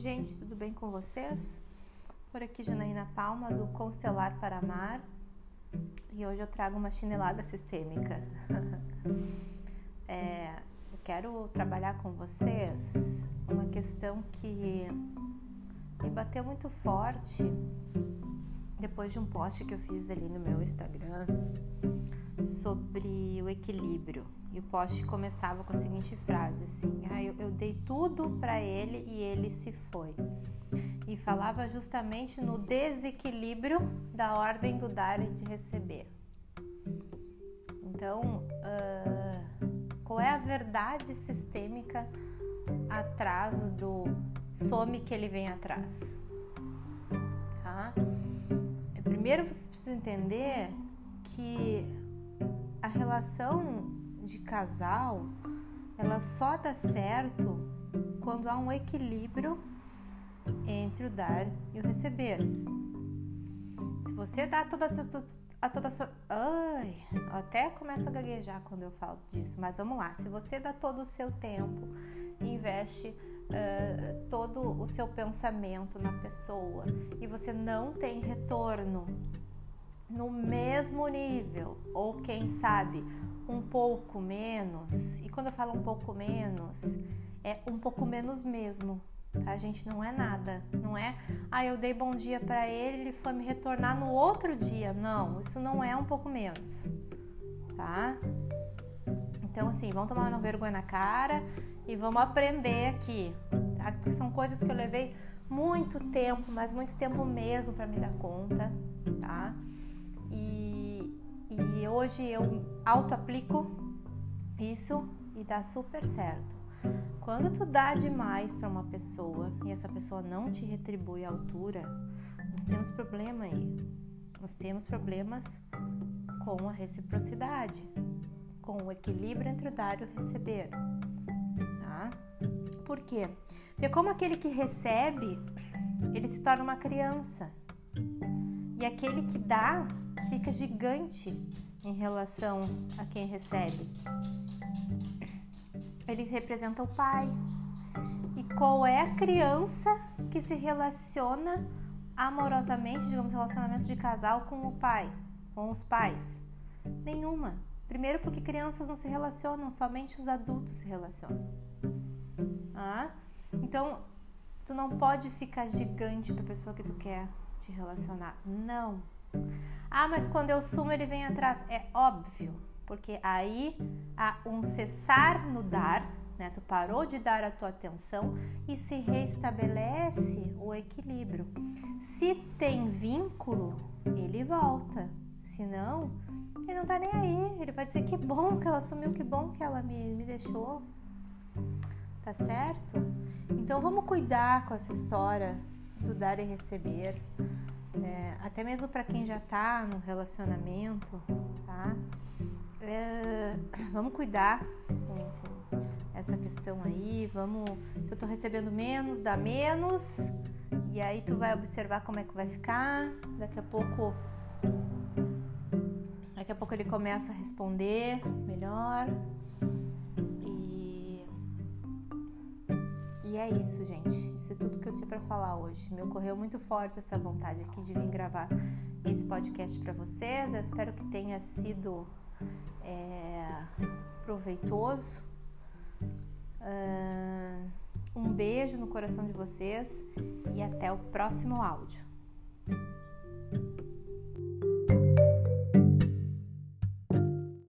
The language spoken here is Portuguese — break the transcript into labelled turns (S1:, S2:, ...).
S1: gente, tudo bem com vocês? Por aqui Janaína Palma do Constelar para Amar e hoje eu trago uma chinelada sistêmica. é, eu quero trabalhar com vocês uma questão que me bateu muito forte depois de um post que eu fiz ali no meu Instagram sobre o equilíbrio. E o post começava com a seguinte frase assim: ah, eu, eu dei tudo para ele e ele se foi. E falava justamente no desequilíbrio da ordem do dar e de receber. Então, uh, qual é a verdade sistêmica atrás do some que ele vem atrás? Tá? Primeiro você precisa entender que a relação de casal, ela só dá certo quando há um equilíbrio entre o dar e o receber. Se você dá toda, a toda a sua. Ai, até começa a gaguejar quando eu falo disso, mas vamos lá. Se você dá todo o seu tempo, investe uh, todo o seu pensamento na pessoa e você não tem retorno no mesmo nível, ou quem sabe um pouco menos, e quando eu falo um pouco menos, é um pouco menos mesmo, tá, gente? Não é nada, não é, ah, eu dei bom dia para ele, ele foi me retornar no outro dia. Não, isso não é um pouco menos, tá? Então, assim, vamos tomar uma vergonha na cara e vamos aprender aqui, tá? Porque são coisas que eu levei muito tempo, mas muito tempo mesmo para me dar conta, tá? E hoje eu auto-aplico isso e dá super certo. Quando tu dá demais para uma pessoa e essa pessoa não te retribui à altura, nós temos problema aí. Nós temos problemas com a reciprocidade, com o equilíbrio entre o dar e o receber. Tá? Por quê? Porque como aquele que recebe, ele se torna uma criança. E aquele que dá fica gigante em relação a quem recebe. Ele representa o pai. E qual é a criança que se relaciona amorosamente, digamos, relacionamento de casal com o pai, com os pais? Nenhuma. Primeiro porque crianças não se relacionam, somente os adultos se relacionam. Ah? Então, tu não pode ficar gigante para a pessoa que tu quer te relacionar. Não. Ah, mas quando eu sumo ele vem atrás. É óbvio, porque aí há um cessar no dar, né? Tu parou de dar a tua atenção e se restabelece o equilíbrio. Se tem vínculo, ele volta. Se não, ele não tá nem aí. Ele vai dizer que bom que ela sumiu, que bom que ela me, me deixou. Tá certo? Então vamos cuidar com essa história do dar e receber é, até mesmo para quem já está no relacionamento, tá? É, vamos cuidar com, essa questão aí, vamos, se eu estou recebendo menos, dá menos, e aí tu vai observar como é que vai ficar, daqui a pouco pouco ele começa a responder melhor, E é isso, gente. Isso é tudo que eu tinha para falar hoje. Me ocorreu muito forte essa vontade aqui de vir gravar esse podcast para vocês. Eu espero que tenha sido é, proveitoso. Um beijo no coração de vocês e até o próximo áudio.